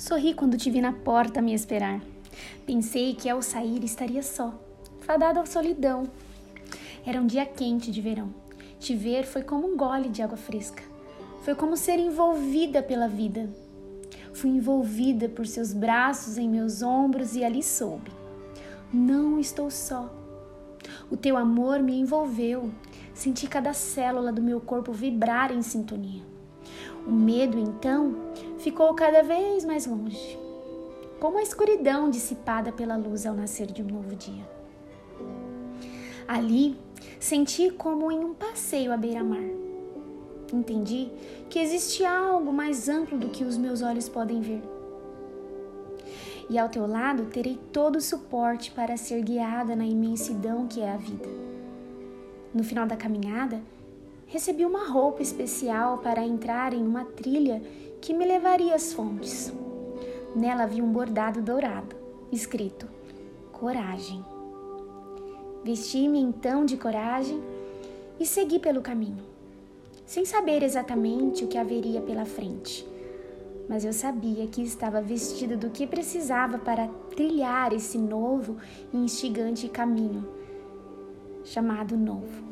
Sorri quando te vi na porta me esperar. Pensei que ao sair estaria só, fadado à solidão. Era um dia quente de verão. Te ver foi como um gole de água fresca. Foi como ser envolvida pela vida. Fui envolvida por seus braços em meus ombros e ali soube. Não estou só. O teu amor me envolveu. Senti cada célula do meu corpo vibrar em sintonia. O medo, então, ficou cada vez mais longe, como a escuridão dissipada pela luz ao nascer de um novo dia. Ali, senti como em um passeio à beira-mar. Entendi que existe algo mais amplo do que os meus olhos podem ver. E ao teu lado terei todo o suporte para ser guiada na imensidão que é a vida. No final da caminhada, recebi uma roupa especial para entrar em uma trilha que me levaria às fontes. Nela havia um bordado dourado, escrito Coragem. Vesti-me então de coragem e segui pelo caminho, sem saber exatamente o que haveria pela frente. Mas eu sabia que estava vestida do que precisava para trilhar esse novo e instigante caminho chamado novo.